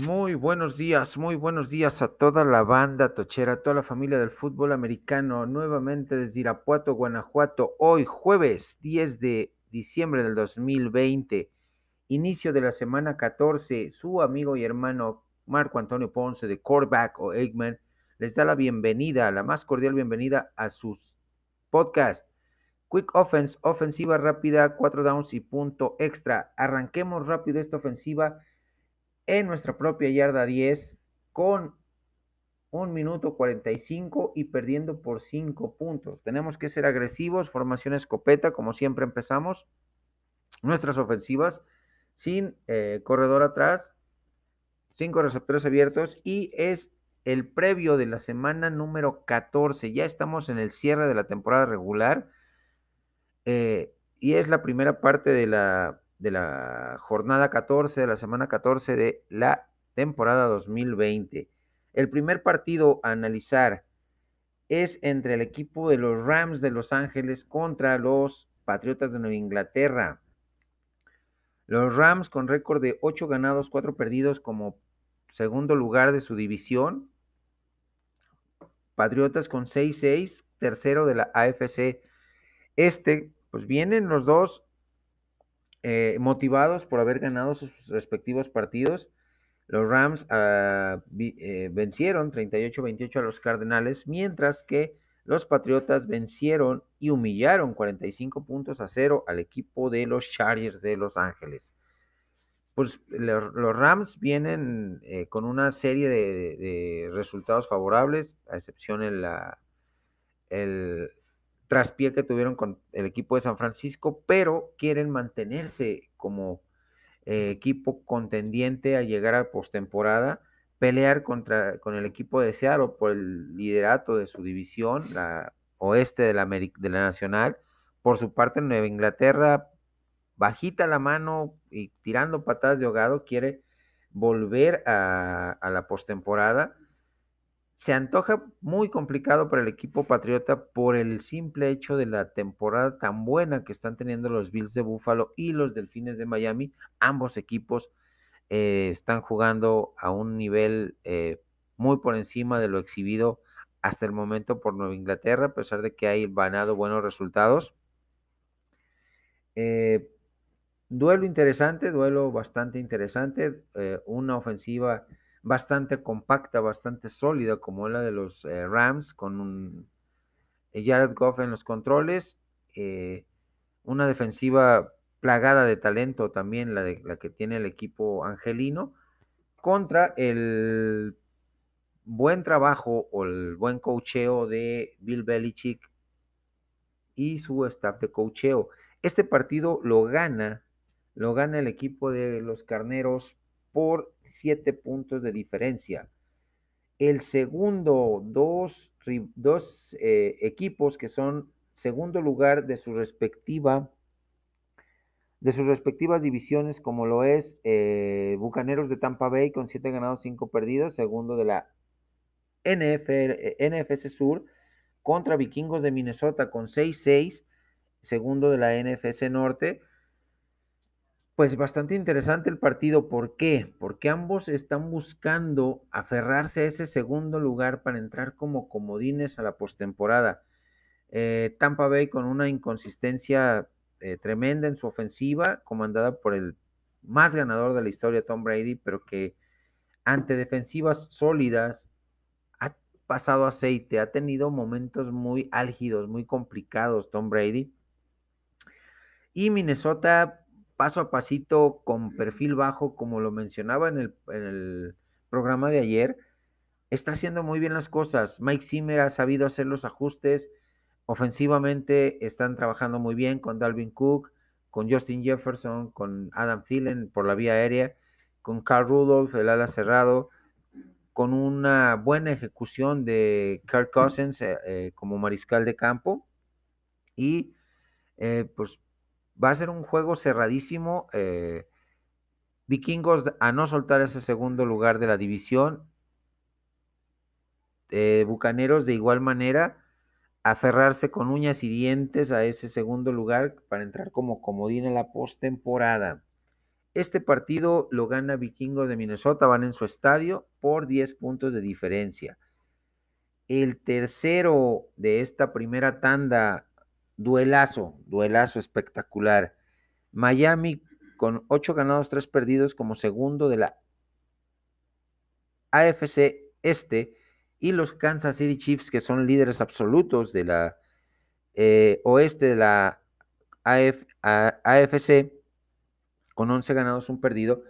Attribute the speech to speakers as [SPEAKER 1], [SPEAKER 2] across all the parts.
[SPEAKER 1] Muy buenos días, muy buenos días a toda la banda tochera, a toda la familia del fútbol americano, nuevamente desde Irapuato, Guanajuato, hoy jueves 10 de diciembre del 2020, inicio de la semana 14, su amigo y hermano Marco Antonio Ponce de Coreback o Eggman les da la bienvenida, la más cordial bienvenida a sus podcast. Quick Offense, ofensiva rápida, cuatro downs y punto extra. Arranquemos rápido esta ofensiva en nuestra propia yarda 10 con un minuto 45 y perdiendo por 5 puntos. Tenemos que ser agresivos, formación escopeta, como siempre empezamos. Nuestras ofensivas sin eh, corredor atrás, cinco receptores abiertos y es el previo de la semana número 14. Ya estamos en el cierre de la temporada regular eh, y es la primera parte de la de la jornada 14, de la semana 14 de la temporada 2020. El primer partido a analizar es entre el equipo de los Rams de Los Ángeles contra los Patriotas de Nueva Inglaterra. Los Rams con récord de 8 ganados, 4 perdidos como segundo lugar de su división. Patriotas con 6-6, tercero de la AFC. Este, pues vienen los dos eh, motivados por haber ganado sus respectivos partidos. Los Rams uh, eh, vencieron 38-28 a los Cardenales, mientras que los Patriotas vencieron y humillaron 45 puntos a cero al equipo de los Chargers de Los Ángeles. Pues los Rams vienen eh, con una serie de, de, resultados favorables, a excepción en la, el, traspié que tuvieron con el equipo de San Francisco, pero quieren mantenerse como eh, equipo contendiente a llegar a postemporada, pelear contra con el equipo de Seattle por el liderato de su división, la oeste de la, la Nacional. Por su parte, Nueva Inglaterra, bajita la mano y tirando patadas de ahogado, quiere volver a la postemporada se antoja muy complicado para el equipo patriota por el simple hecho de la temporada tan buena que están teniendo los Bills de Buffalo y los Delfines de Miami. Ambos equipos eh, están jugando a un nivel eh, muy por encima de lo exhibido hasta el momento por Nueva Inglaterra, a pesar de que hay ganado buenos resultados. Eh, duelo interesante, duelo bastante interesante, una ofensiva bastante compacta, bastante sólida, como la de los eh, Rams, con un eh, Jared Goff en los controles, eh, una defensiva plagada de talento también, la, la que tiene el equipo angelino, contra el buen trabajo o el buen cocheo de Bill Belichick y su staff de cocheo. Este partido lo gana, lo gana el equipo de los carneros por siete puntos de diferencia. El segundo, dos, dos eh, equipos que son segundo lugar de su respectiva de sus respectivas divisiones, como lo es eh, Bucaneros de Tampa Bay con siete ganados, cinco perdidos, segundo de la NFL, NFC Sur, contra Vikingos de Minnesota con 6-6, segundo de la NFC Norte, pues bastante interesante el partido. ¿Por qué? Porque ambos están buscando aferrarse a ese segundo lugar para entrar como comodines a la postemporada. Eh, Tampa Bay con una inconsistencia eh, tremenda en su ofensiva, comandada por el más ganador de la historia, Tom Brady, pero que ante defensivas sólidas ha pasado aceite, ha tenido momentos muy álgidos, muy complicados Tom Brady. Y Minnesota paso a pasito con perfil bajo, como lo mencionaba en el, programa de ayer, está haciendo muy bien las cosas. Mike Zimmer ha sabido hacer los ajustes. Ofensivamente están trabajando muy bien con Dalvin Cook, con Justin Jefferson, con Adam Thielen por la vía aérea, con Carl Rudolph, el ala cerrado, con una buena ejecución de Kirk Cousins eh, eh, como mariscal de campo. Y eh, pues Va a ser un juego cerradísimo. Eh, vikingos a no soltar ese segundo lugar de la división. Eh, Bucaneros de igual manera aferrarse con uñas y dientes a ese segundo lugar para entrar como comodín en la postemporada. Este partido lo gana Vikingos de Minnesota, van en su estadio por 10 puntos de diferencia. El tercero de esta primera tanda, duelazo, duelazo espectacular. Miami con 8 ganados, 3 perdidos como segundo de la AFC Este y los Kansas City Chiefs que son líderes absolutos de la eh, oeste de la AFC con 11 ganados, un perdido.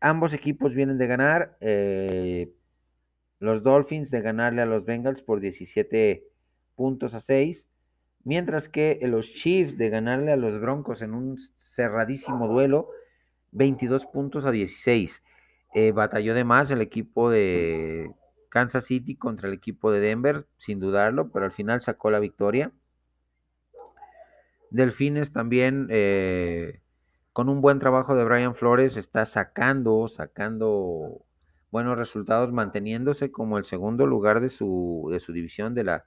[SPEAKER 1] Ambos equipos vienen de ganar. Eh, los Dolphins de ganarle a los Bengals por 17 puntos a 6. Mientras que los Chiefs de ganarle a los Broncos en un cerradísimo duelo, 22 puntos a 16. Eh, batalló de más el equipo de Kansas City contra el equipo de Denver, sin dudarlo, pero al final sacó la victoria. Delfines también, eh, con un buen trabajo de Brian Flores, está sacando, sacando buenos resultados, manteniéndose como el segundo lugar de su, de su división de la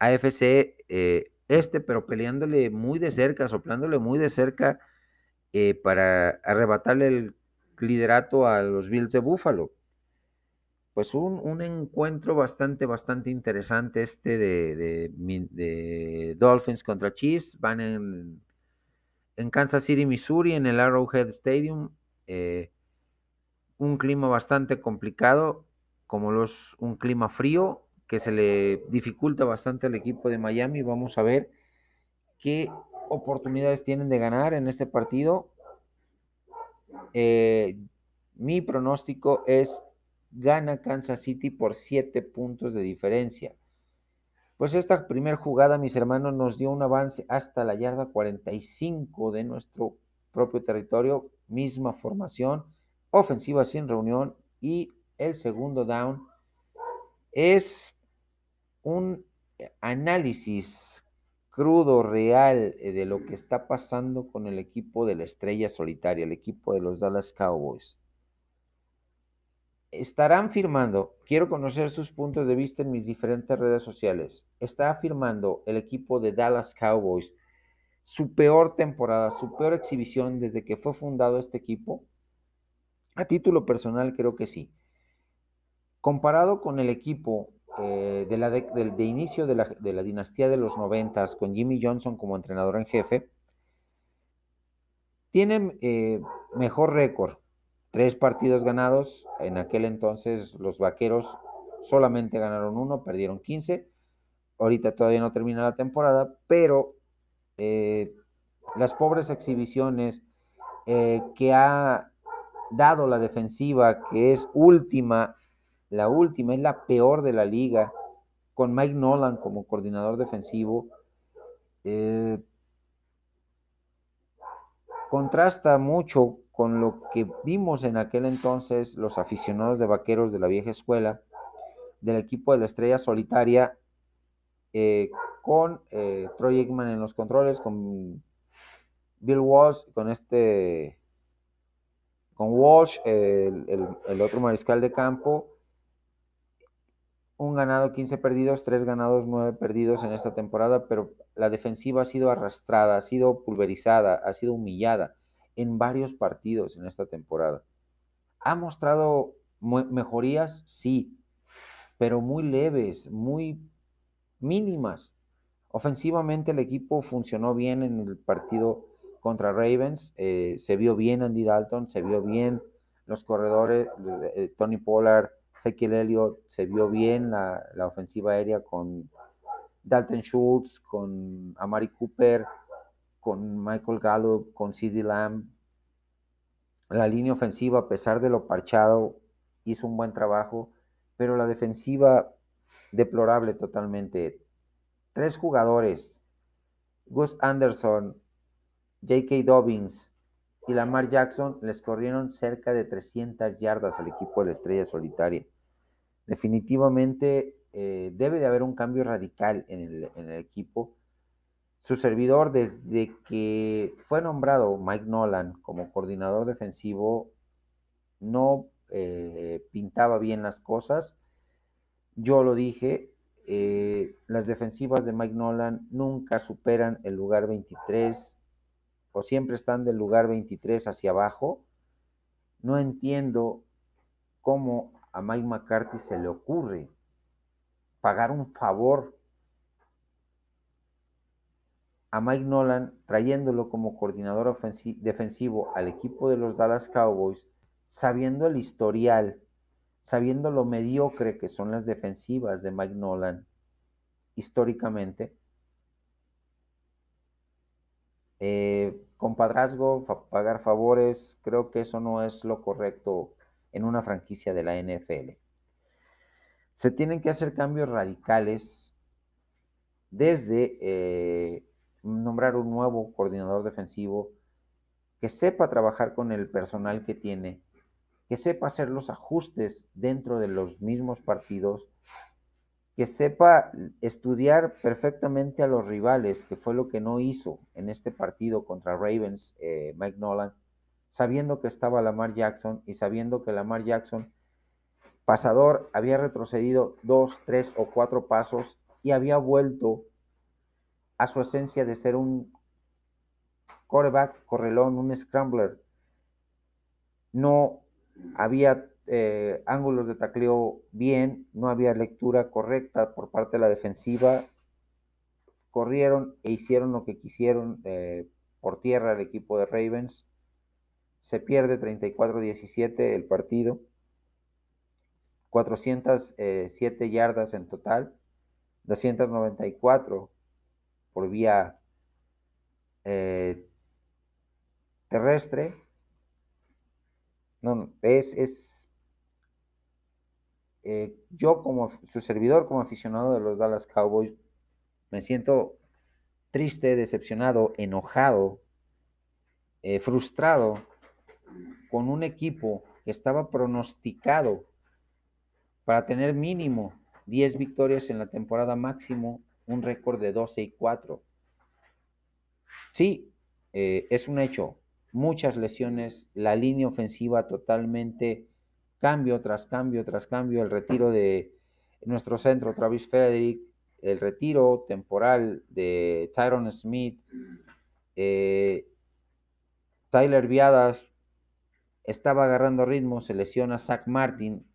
[SPEAKER 1] AFC eh, Este, pero peleándole muy de cerca, soplándole muy de cerca eh, para arrebatarle el liderato a los Bills de Buffalo pues un, encuentro bastante, bastante interesante este de, Dolphins contra Chiefs. Van en, en, Kansas City, Missouri, en el Arrowhead Stadium. Eh, un clima bastante complicado, como los, un clima frío que se le dificulta bastante al equipo de Miami. Vamos a ver qué oportunidades tienen de ganar en este partido. Eh, mi pronóstico es gana Kansas City por 7 puntos de diferencia. Pues esta primera jugada, mis hermanos, nos dio un avance hasta la yarda 45 de nuestro propio territorio, misma formación, ofensiva sin reunión y el segundo down es un análisis crudo, real eh, de lo que está pasando con el equipo de la estrella solitaria, el equipo de los Dallas Cowboys estarán firmando, quiero conocer sus puntos de vista en mis diferentes redes sociales, está firmando el equipo de Dallas Cowboys su peor temporada, su peor exhibición desde que fue fundado este equipo. A título personal creo que sí. Comparado con el equipo eh, de, la de, inicio de la, dinastía de los noventas, con Jimmy Johnson como entrenador en jefe, tienen eh, mejor récord, Tres partidos ganados, en aquel entonces los Vaqueros solamente ganaron uno, perdieron 15. Ahorita todavía no termina la temporada, pero eh, las pobres exhibiciones que ha dado la defensiva, que es última, la última, es la peor de la liga, con Mike Nolan como coordinador defensivo, eh, contrasta mucho con lo que vimos en aquel entonces los aficionados de vaqueros de la vieja escuela, del equipo de la estrella solitaria, eh, con eh, Troy Aikman en los controles, con Bill Walsh, con este, con Walsh, el otro mariscal de campo, un ganado, 15 perdidos, tres ganados, 9 perdidos en esta temporada, pero la defensiva ha sido arrastrada, ha sido pulverizada, ha sido humillada en varios partidos en esta temporada. ¿Ha mostrado mejorías? Sí, pero muy leves, muy mínimas. Ofensivamente el equipo funcionó bien en el partido contra Ravens, eh, se vio bien Andy Dalton, se vio bien los corredores, eh, Tony Pollard, Ezekiel Elliott, se vio bien la, la ofensiva aérea con Dalton Schultz, con Amari Cooper, con Michael Gallup, con CD Lamb. La línea ofensiva, a pesar de lo parchado, hizo un buen trabajo, pero la defensiva deplorable totalmente. Tres jugadores, Gus Anderson, J.K. Dobbins y Lamar Jackson, les corrieron cerca de 300 yardas al equipo de la Estrella Solitaria. Definitivamente eh, debe de haber un cambio radical en el, equipo su servidor, desde que fue nombrado Mike Nolan como coordinador defensivo, no eh, pintaba bien las cosas. Yo lo dije, eh, las defensivas de Mike Nolan nunca superan el lugar 23 o siempre están del lugar 23 hacia abajo. No entiendo cómo a Mike McCarthy se le ocurre pagar un favor a Mike Nolan trayéndolo como coordinador defensivo al equipo de los Dallas Cowboys, sabiendo el historial, sabiendo lo mediocre que son las defensivas de Mike Nolan históricamente, eh, compadrazgo, pagar favores, creo que eso no es lo correcto en una franquicia de la NFL. Se tienen que hacer cambios radicales desde eh, nombrar un nuevo coordinador defensivo que sepa trabajar con el personal que tiene, que sepa hacer los ajustes dentro de los mismos partidos, que sepa estudiar perfectamente a los rivales, que fue lo que no hizo en este partido contra Ravens, eh, Mike Nolan, sabiendo que estaba Lamar Jackson y sabiendo que Lamar Jackson Pasador había retrocedido dos, tres o cuatro pasos y había vuelto a su esencia de ser un coreback, correlón, un scrambler. No había eh, ángulos de tacleo bien, no había lectura correcta por parte de la defensiva. Corrieron e hicieron lo que quisieron eh, por tierra el equipo de Ravens. Se pierde 34-17 el partido. 407 eh, yardas en total, 294 por vía terrestre. No, es eh, yo como su servidor, como aficionado de los Dallas Cowboys, me siento triste, decepcionado, enojado, frustrado con un equipo que estaba pronosticado para tener mínimo 10 victorias en la temporada máximo, un récord de 12 y 4. Sí, eh, es un hecho. Muchas lesiones, la línea ofensiva totalmente cambio tras cambio tras cambio, el retiro de nuestro centro, Travis Frederick, el retiro temporal de Tyron Smith, eh, Tyler Viadas estaba agarrando ritmo, se lesiona Zach Martin,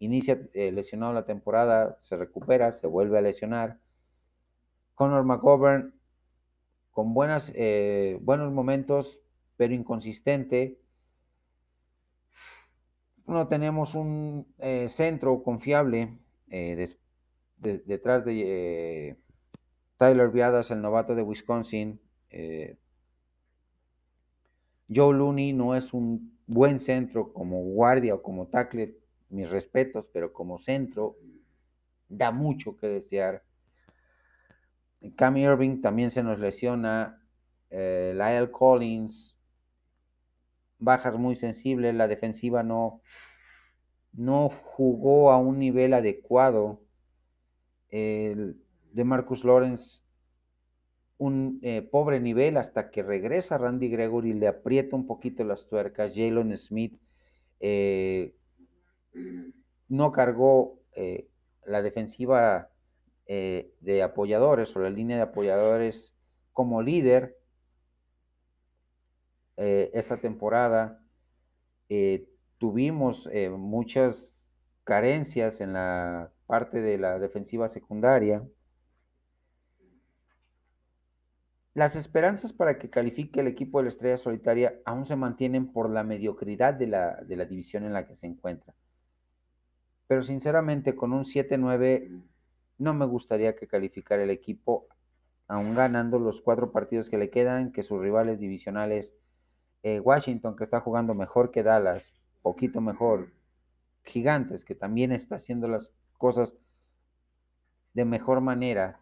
[SPEAKER 1] inicia eh, lesionado la temporada, se recupera, se vuelve a lesionar. Conor McGovern con buenas, eh, buenos momentos, pero inconsistente. No tenemos un eh, centro confiable detrás de Tyler Viadas, el novato de Wisconsin. Joe Looney no es un buen centro como guardia o como tackle mis respetos, pero como centro da mucho que desear. Cam Irving también se nos lesiona, eh, Lyle Collins, bajas muy sensibles, la defensiva no, no jugó a un nivel adecuado. El de Marcus Lawrence, un eh, pobre nivel hasta que regresa Randy Gregory, le aprieta un poquito las tuercas. Jalen Smith eh, no cargó eh, la defensiva de apoyadores o la línea de apoyadores como líder eh, esta temporada. tuvimos muchas carencias en la parte de la defensiva secundaria. Las esperanzas para que califique el equipo de la Estrella Solitaria aún se mantienen por la mediocridad de la, de la división en la que se encuentra. Pero sinceramente con un 7-9 no me gustaría que calificara el equipo, aún ganando los cuatro partidos que le quedan, que sus rivales divisionales, eh, Washington que está jugando mejor que Dallas, poquito mejor, Gigantes que también está haciendo las cosas de mejor manera,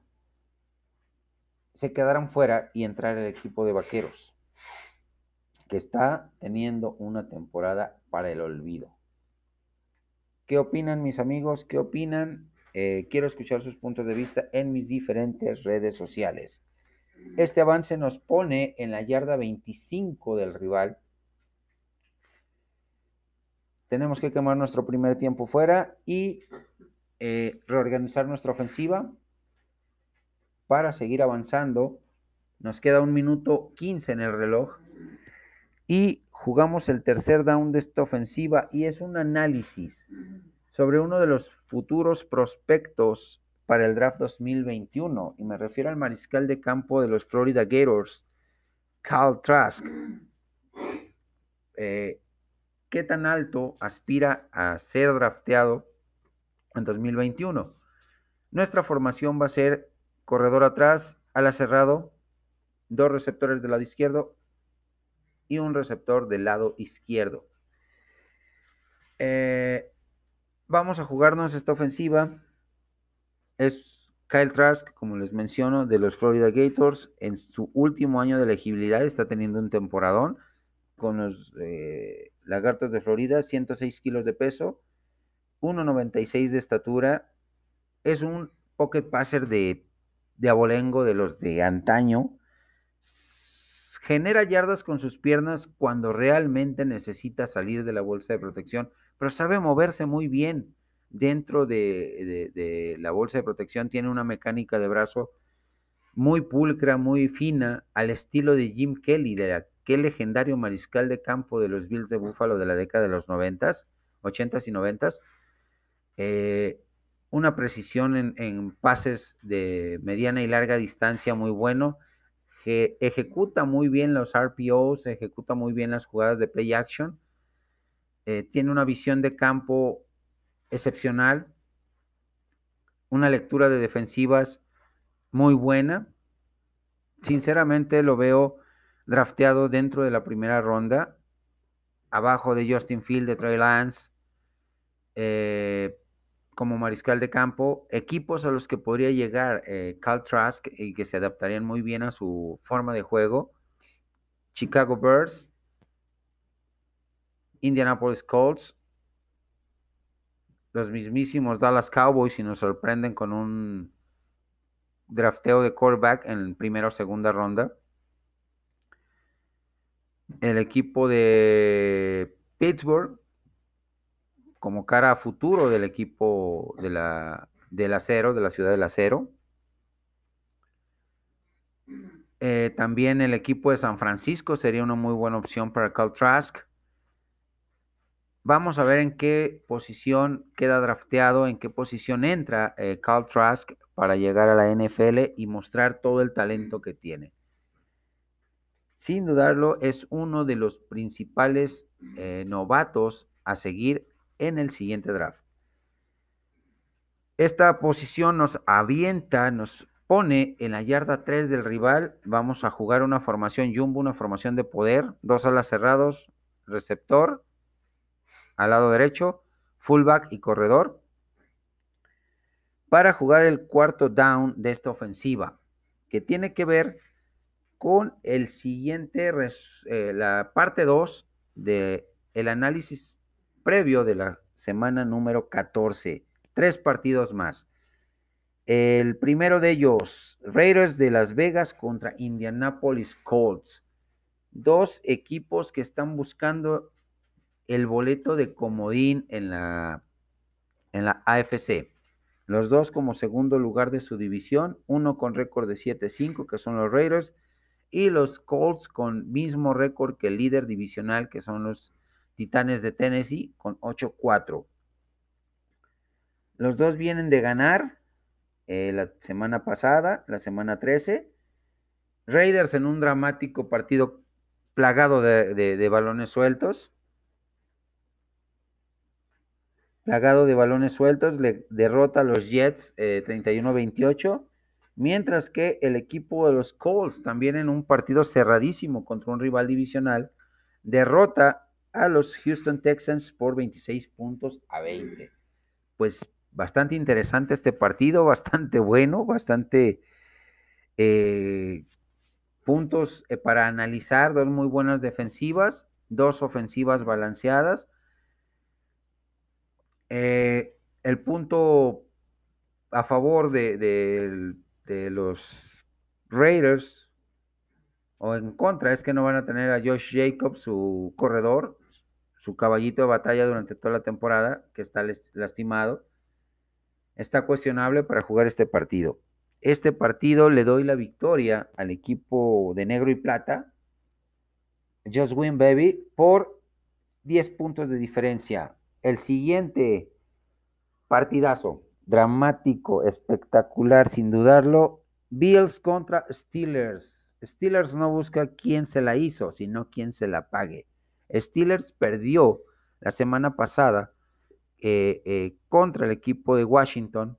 [SPEAKER 1] se quedaran fuera y entrar el equipo de Vaqueros, que está teniendo una temporada para el olvido. ¿Qué opinan mis amigos? ¿Qué opinan? Eh, quiero escuchar sus puntos de vista en mis diferentes redes sociales. Este avance nos pone en la yarda 25 del rival. Tenemos que quemar nuestro primer tiempo fuera y eh, reorganizar nuestra ofensiva para seguir avanzando Nos queda un minuto 15 en el reloj. Y jugamos el tercer down de esta ofensiva y es un análisis sobre uno de los futuros prospectos para el draft 2021. Y me refiero al mariscal de campo de los Florida Gators, Carl Trask. Eh, ¿Qué tan alto aspira a ser drafteado en 2021? Nuestra formación va a ser corredor atrás, ala cerrado, dos receptores del lado izquierdo y un receptor del lado izquierdo. Eh, vamos a jugarnos esta ofensiva. Es Kyle Trask, como les menciono, de los Florida Gators. En su último año de elegibilidad está teniendo un temporadón con los eh, Lagartos de Florida, 106 kilos de peso, 1,96 de estatura. Es un pocket passer de, de abolengo de los de antaño genera yardas con sus piernas cuando realmente necesita salir de la bolsa de protección, pero sabe moverse muy bien dentro de, la bolsa de protección. Tiene una mecánica de brazo muy pulcra, muy fina, al estilo de Jim Kelly, de aquel legendario mariscal de campo de los Bills de Buffalo de la década de los 90, 80 y 90. Eh, una precisión en, pases de mediana y larga distancia muy bueno ejecuta muy bien los RPOs, ejecuta muy bien las jugadas de play action, eh, tiene una visión de campo excepcional, una lectura de defensivas muy buena. Sinceramente lo veo drafteado dentro de la primera ronda, abajo de Justin Field, de Trey Lance, eh, como mariscal de campo, equipos a los que podría llegar eh, Cal Trask y que se adaptarían muy bien a su forma de juego. Chicago Bears, Indianapolis Colts, los mismísimos Dallas Cowboys y nos sorprenden con un drafteo de quarterback en primera o segunda ronda. El equipo de Pittsburgh, como cara a futuro del equipo de la, del acero, de la ciudad del acero. Eh, también el equipo de San Francisco sería una muy buena opción para Cal Trask. Vamos a ver en qué posición queda drafteado, en qué posición entra eh, Cal Trask para llegar a la NFL y mostrar todo el talento que tiene. Sin dudarlo, es uno de los principales eh, novatos a seguir en el siguiente draft. Esta posición nos avienta, nos pone en la yarda 3 del rival. Vamos a jugar una formación jumbo, una formación de poder, dos alas cerrados, receptor al lado derecho, fullback y corredor. Para jugar el cuarto down de esta ofensiva, que tiene que ver con el siguiente, eh, la parte 2 del el análisis previo de la semana número 14. Tres partidos más. El primero de ellos, Raiders de Las Vegas contra Indianapolis Colts. Dos equipos que están buscando el boleto de comodín en la, en la AFC. Los dos como segundo lugar de su división, uno con récord de 7-5, que son los Raiders, y los Colts con mismo récord que el líder divisional, que son los Titanes de Tennessee con 8-4. Los dos vienen de ganar eh, la semana pasada, la semana 13. Raiders en un dramático partido plagado de, balones sueltos. Plagado de balones sueltos, le derrota a los Jets 31-28. Eh, mientras que el equipo de los Colts, también en un partido cerradísimo contra un rival divisional, derrota a los Houston Texans por 26 puntos a 20. Pues bastante interesante este partido, bastante bueno, bastante eh, puntos eh, para analizar, dos muy buenas defensivas, dos ofensivas balanceadas. Eh, el punto a favor de, de los Raiders o en contra es que no van a tener a Josh Jacobs, su corredor, su caballito de batalla durante toda la temporada, que está lastimado, está cuestionable para jugar este partido. este partido le doy la victoria al equipo de negro y plata. Just win, baby, por 10 puntos de diferencia. El siguiente partidazo, dramático, espectacular, sin dudarlo. Bills contra Steelers. Steelers no busca quién se la hizo, sino quién se la pague. Steelers perdió la semana pasada eh, eh, contra el equipo de Washington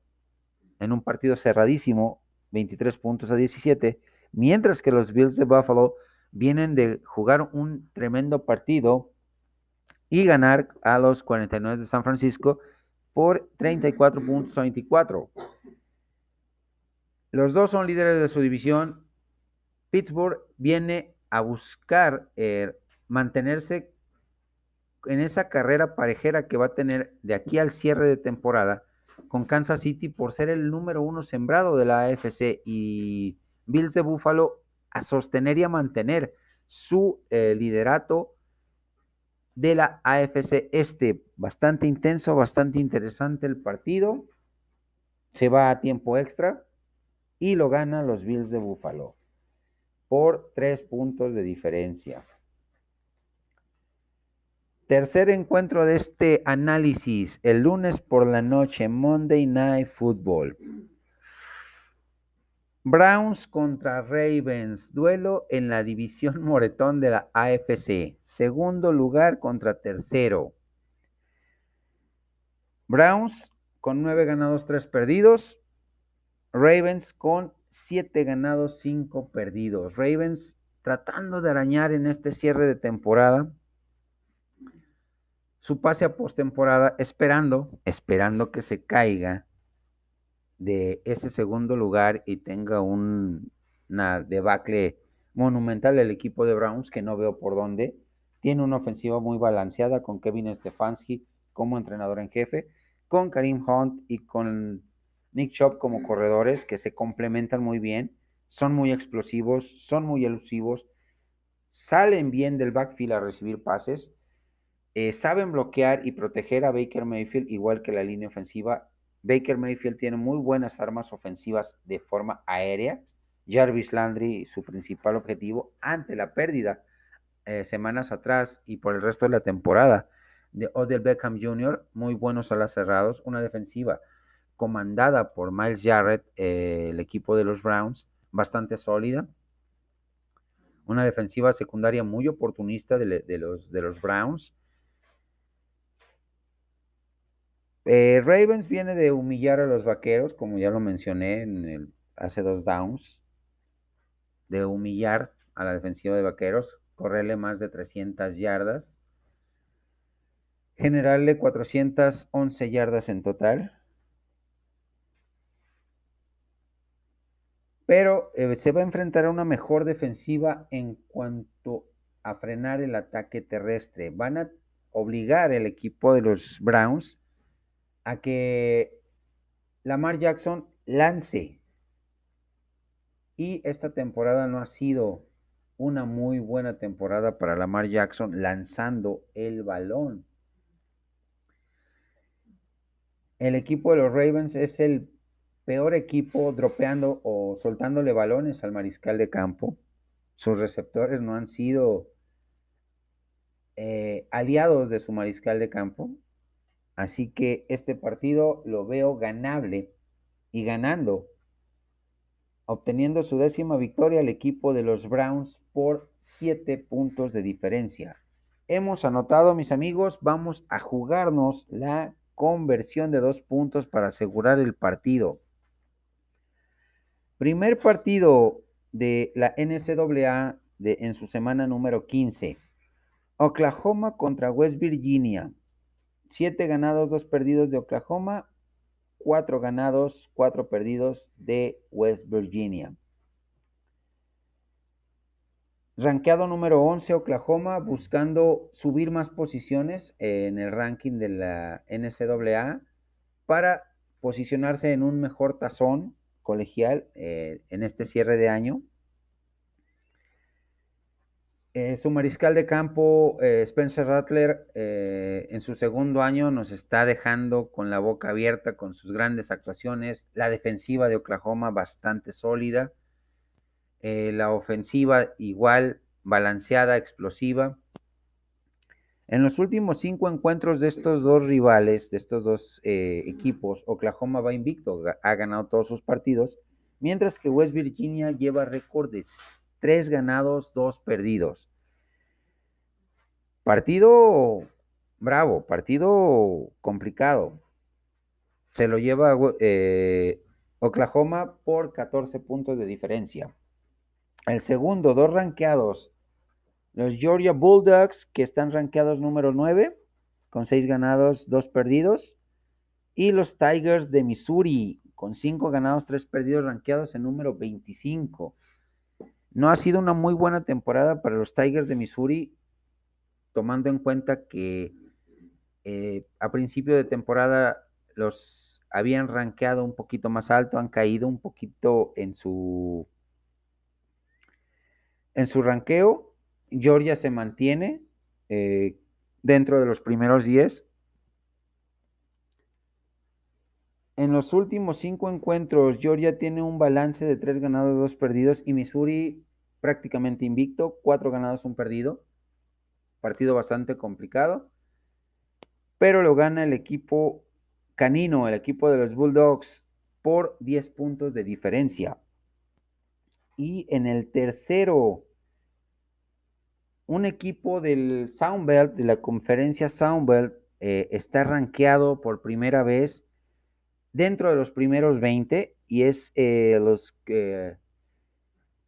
[SPEAKER 1] en un partido cerradísimo, 23 puntos a 17, mientras que los Bills de Buffalo vienen de jugar un tremendo partido y ganar a los 49 de San Francisco por 34 puntos a 24. Los dos son líderes de su división. Pittsburgh viene a buscar eh, mantenerse en esa carrera parejera que va a tener de aquí al cierre de temporada con Kansas City por ser el número uno sembrado de la AFC y Bills de Buffalo a sostener y a mantener su eh, liderato de la AFC este. Bastante intenso, bastante interesante el partido. Se va a tiempo extra y lo ganan los Bills de Buffalo por tres puntos de diferencia. Tercer encuentro de este análisis, el lunes por la noche, Monday Night Football. Browns contra Ravens, duelo en la división moretón de la AFC. Segundo lugar contra tercero. Browns con nueve ganados, tres perdidos. Ravens con siete ganados, cinco perdidos. Ravens tratando de arañar en este cierre de temporada su pase a postemporada, esperando, esperando que se caiga de ese segundo lugar y tenga un, una debacle monumental el equipo de Browns, que no veo por dónde. Tiene una ofensiva muy balanceada con Kevin Stefanski como entrenador en jefe, con Karim Hunt y con Nick Chop como corredores que se complementan muy bien, son muy explosivos, son muy elusivos, salen bien del backfield a recibir pases eh, saben bloquear y proteger a Baker Mayfield igual que la línea ofensiva. Baker Mayfield tiene muy buenas armas ofensivas de forma aérea. Jarvis Landry, su principal objetivo ante la pérdida eh, semanas atrás y por el resto de la temporada de Odell Beckham Jr., muy buenos a las cerrados. Una defensiva comandada por Miles Jarrett, eh, el equipo de los Browns, bastante sólida. Una defensiva secundaria muy oportunista de los, de los Browns Eh, Ravens viene de humillar a los vaqueros, como ya lo mencioné en el, hace dos downs, de humillar a la defensiva de vaqueros, correrle más de 300 yardas, generarle 411 yardas en total. Pero eh, se va a enfrentar a una mejor defensiva en cuanto a frenar el ataque terrestre. Van a obligar el equipo de los Browns a que Lamar Jackson lance. Y esta temporada no ha sido una muy buena temporada para Lamar Jackson lanzando el balón. El equipo de los Ravens es el peor equipo dropeando o soltándole balones al mariscal de campo. Sus receptores no han sido eh, aliados de su mariscal de campo. Así que este partido lo veo ganable y ganando, obteniendo su décima victoria el equipo de los Browns por siete puntos de diferencia. Hemos anotado, mis amigos, vamos a jugarnos la conversión de dos puntos para asegurar el partido. Primer partido de la NCAA de, en su semana número 15. Oklahoma contra West Virginia. Siete ganados, dos perdidos de Oklahoma, cuatro ganados, cuatro perdidos de West Virginia. Ranqueado número 11 Oklahoma, buscando subir más posiciones en el ranking de la NCAA para posicionarse en un mejor tazón colegial eh, en este cierre de año. Eh, su mariscal de campo, eh, Spencer Rattler, eh, en su segundo año nos está dejando con la boca abierta con sus grandes actuaciones. La defensiva de Oklahoma bastante sólida. la ofensiva igual, balanceada, explosiva. En los últimos cinco encuentros de estos dos rivales, de estos dos equipos, Oklahoma va invicto, ha ganado todos sus partidos, mientras que West Virginia lleva récord de tres ganados, dos perdidos. Partido bravo, partido complicado. Se lo lleva eh, Oklahoma por 14 puntos de diferencia. El segundo, dos ranqueados. Los Georgia Bulldogs, que están ranqueados número 9, con 6 ganados, 2 perdidos. Y los Tigers de Missouri, con 5 ganados, 3 perdidos, ranqueados en número 25. No ha sido una muy buena temporada para los Tigers de Missouri, tomando en cuenta que eh, a principio de temporada los habían rankeado un poquito más alto, han caído un poquito en su en su ranqueo. Georgia se mantiene eh, dentro de los primeros 10. En los últimos cinco encuentros, Georgia tiene un balance de tres ganados, dos perdidos y Missouri prácticamente invicto, cuatro ganados, un perdido. Partido bastante complicado, pero lo gana el equipo canino, el equipo de los Bulldogs, por 10 puntos de diferencia. Y en el tercero, un equipo del Soundbelt, de la conferencia Soundbelt, eh, está rankeado por primera vez dentro de los primeros 20 y es eh, los eh,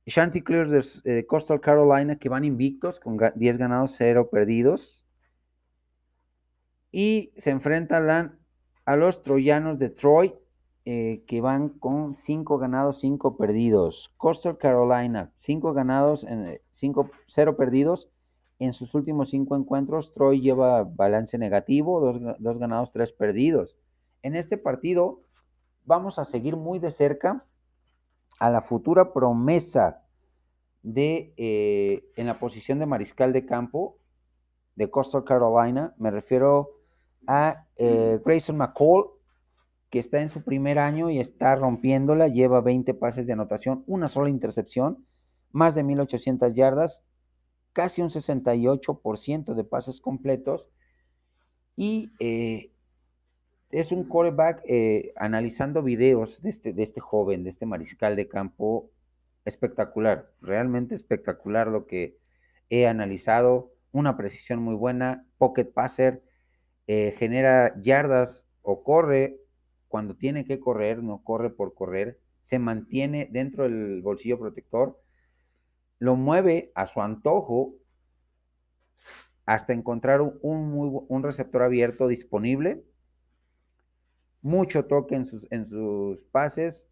[SPEAKER 1] Chanticleers de, Coastal Carolina que van invictos con 10 ganados, 0 perdidos. Y se enfrentan a los Troyanos de Troy eh, que van con 5 ganados, 5 perdidos. Coastal Carolina, 5 ganados, 5, 0 perdidos. En sus últimos 5 encuentros, Troy lleva balance negativo, 2 ganados, 3 perdidos. En este partido vamos a seguir muy de cerca a la futura promesa de eh, en la posición de mariscal de campo de Coastal Carolina. Me refiero a eh, Grayson McCall, que está en su primer año y está rompiéndola. Lleva 20 pases de anotación, una sola intercepción, más de 1800 yardas, casi un 68% de pases completos. Y eh, es un quarterback eh, analizando videos de este, de este joven, de este mariscal de campo, espectacular, realmente espectacular lo que he analizado, una precisión muy buena, pocket passer, eh, genera yardas o corre cuando tiene que correr, no corre por correr, se mantiene dentro del bolsillo protector, lo mueve a su antojo hasta encontrar un, un receptor abierto disponible mucho toque en sus, en sus pases,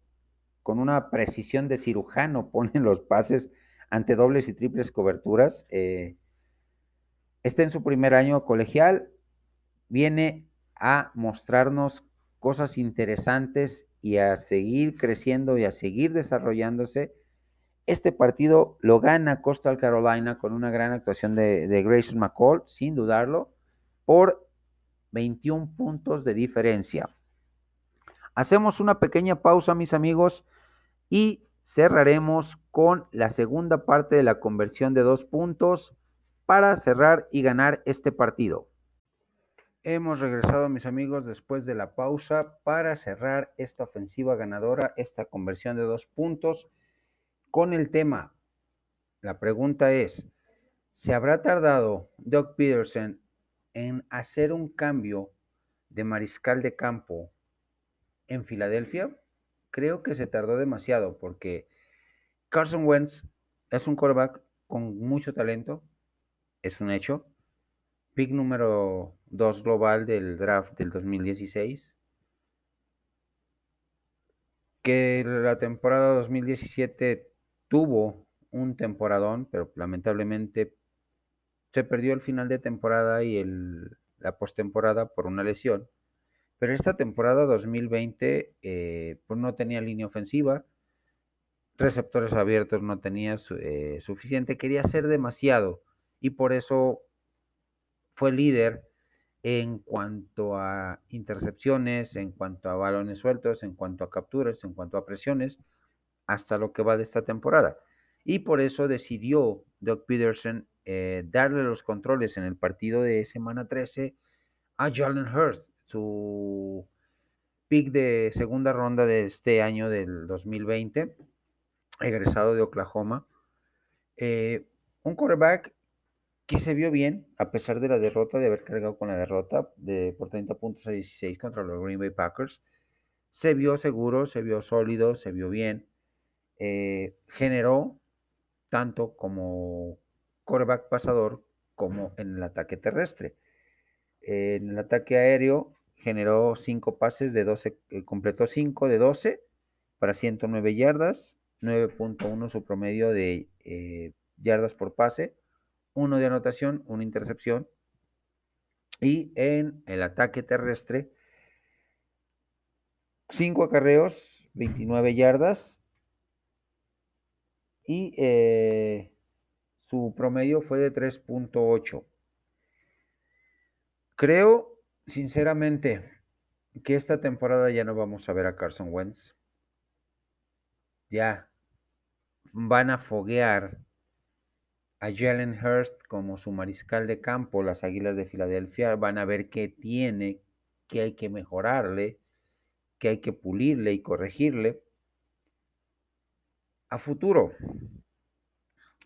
[SPEAKER 1] con una precisión de cirujano ponen los pases ante dobles y triples coberturas. Eh, está en su primer año colegial, viene a mostrarnos cosas interesantes y a seguir creciendo y a seguir desarrollándose. Este partido lo gana Coastal Carolina con una gran actuación de, de Grayson McCall, sin dudarlo, por 21 puntos de diferencia. Hacemos una pequeña pausa, mis amigos, y cerraremos con la segunda parte de la conversión de dos puntos para cerrar y ganar este partido. Hemos regresado, mis amigos, después de la pausa para cerrar esta ofensiva ganadora, esta conversión de dos puntos con el tema. La pregunta es, ¿se habrá tardado Doug Peterson en hacer un cambio de mariscal de campo en Filadelfia, creo que se tardó demasiado porque Carson Wentz es un quarterback con mucho talento, es un hecho. Pick número 2 global del draft del 2016. Que la temporada 2017 tuvo un temporadón, pero lamentablemente se perdió el final de temporada y el, la postemporada por una lesión. Pero esta temporada 2020 eh, pues no tenía línea ofensiva. receptores abiertos no tenía eh, suficiente, quería hacer demasiado y por eso fue líder en cuanto a intercepciones, en cuanto a balones sueltos, en cuanto a capturas, en cuanto a presiones, hasta lo que va de esta temporada. Y por eso decidió Doug Peterson eh, darle los controles en el partido de semana 13 a Jalen Hurst, su pick de segunda ronda de este año del 2020, egresado de Oklahoma. Eh, un quarterback que se vio bien, a pesar de la derrota, de haber cargado con la derrota de, por 30 puntos a 16 contra los Green Bay Packers. Se vio seguro, se vio sólido, se vio bien. Eh, generó tanto como quarterback pasador como en el ataque terrestre. en el ataque aéreo generó 5 pases de 12, eh, completó 5 de 12 para 109 yardas, 9.1 su promedio de eh, yardas por pase uno de anotación, una intercepción. Y en el ataque terrestre, cinco acarreos, 29 yardas. Y eh, su promedio fue de 3.8. Creo, sinceramente, que esta temporada ya no vamos a ver a Carson Wentz. Ya van a foguear a Jalen Hurst como su mariscal de campo, las Águilas de Filadelfia van a ver qué tiene, qué hay que mejorarle, qué hay que pulirle y corregirle. A futuro,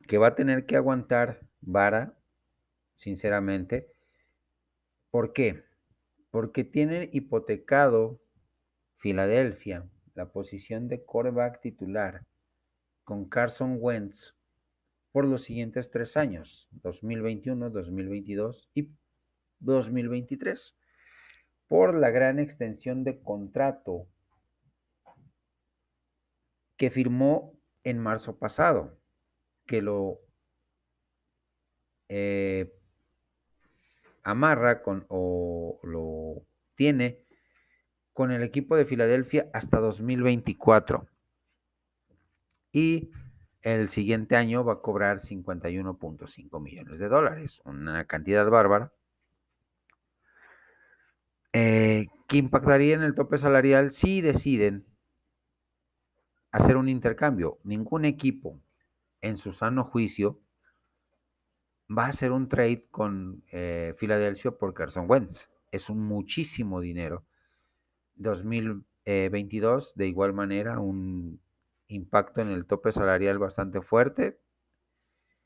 [SPEAKER 1] que va a tener que aguantar vara, sinceramente. ¿Por qué? Porque tiene hipotecado Filadelfia la posición de quarterback titular con Carson Wentz por los siguientes tres años, 2021, 2022 y 2023, por la gran extensión de contrato que firmó en marzo pasado, que lo eh, amarra con o lo tiene con el equipo de Filadelfia hasta 2024. Y el siguiente año va a cobrar 51.5 millones de dólares, una cantidad bárbara, eh, que impactaría en el tope salarial si deciden hacer un intercambio. Ningún equipo, en su sano juicio, va a hacer un trade con eh, Filadelfia por Carson Wentz. Es un muchísimo dinero. 2022, de igual manera, un impacto en el tope salarial bastante fuerte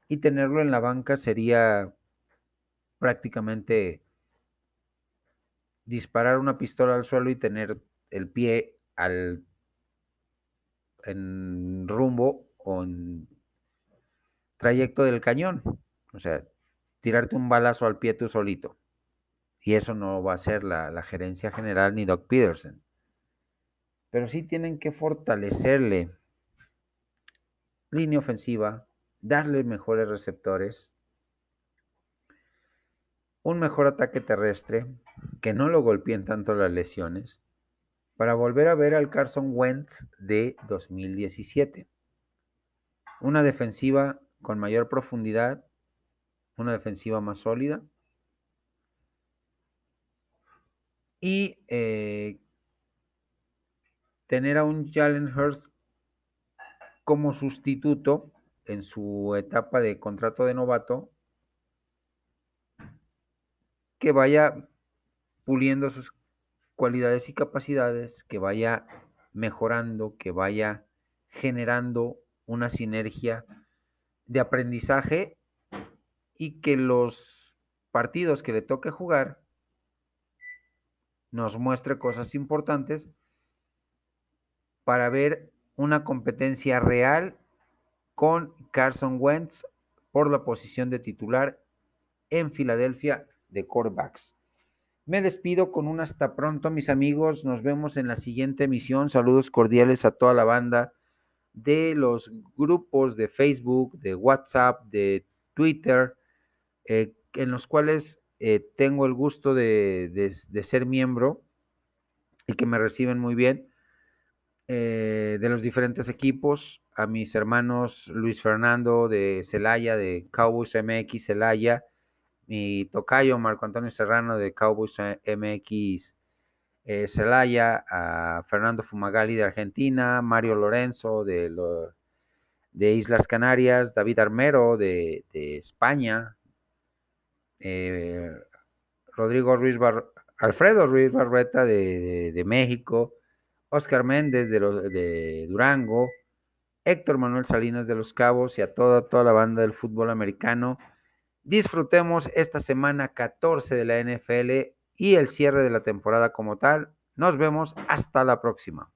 [SPEAKER 1] y tenerlo en la banca sería prácticamente disparar una pistola al suelo y tener el pie al en rumbo o en trayecto del cañón. O sea, tirarte un balazo al pie tú solito. Y eso no va a ser la, la gerencia general ni Doc Peterson. Pero sí tienen que fortalecerle línea ofensiva, darle mejores receptores, un mejor ataque terrestre, que no lo golpeen tanto las lesiones, para volver a ver al Carson Wentz de 2017. Una defensiva con mayor profundidad, una defensiva más sólida. Y eh, tener a un Jalen Hurst como sustituto en su etapa de contrato de novato que vaya puliendo sus cualidades y capacidades, que vaya mejorando, que vaya generando una sinergia de aprendizaje y que los partidos que le toque jugar nos muestre cosas importantes para ver una competencia real con Carson Wentz por la posición de titular en Filadelfia de quarterbacks. Me despido con un hasta pronto, mis amigos. Nos vemos en la siguiente emisión. Saludos cordiales a toda la banda de los grupos de Facebook, de WhatsApp, de Twitter, eh, en los cuales eh, tengo el gusto de ser miembro y que me reciben muy bien. Eh, de los diferentes equipos. a mis hermanos Luis Fernando de Celaya, de Cowboys MX Celaya, mi tocayo Marco Antonio Serrano de Cowboys MX eh, Celaya, a Fernando Fumagali de Argentina, Mario Lorenzo de, de Islas Canarias, David Armero de, España, eh, Rodrigo Ruiz Alfredo Ruiz Barreta de, México, Oscar Méndez de, de Durango, Héctor Manuel Salinas de Los Cabos y a toda, toda la banda del fútbol americano. Disfrutemos esta semana 14 de la NFL y el cierre de la temporada como tal. Nos vemos hasta la próxima.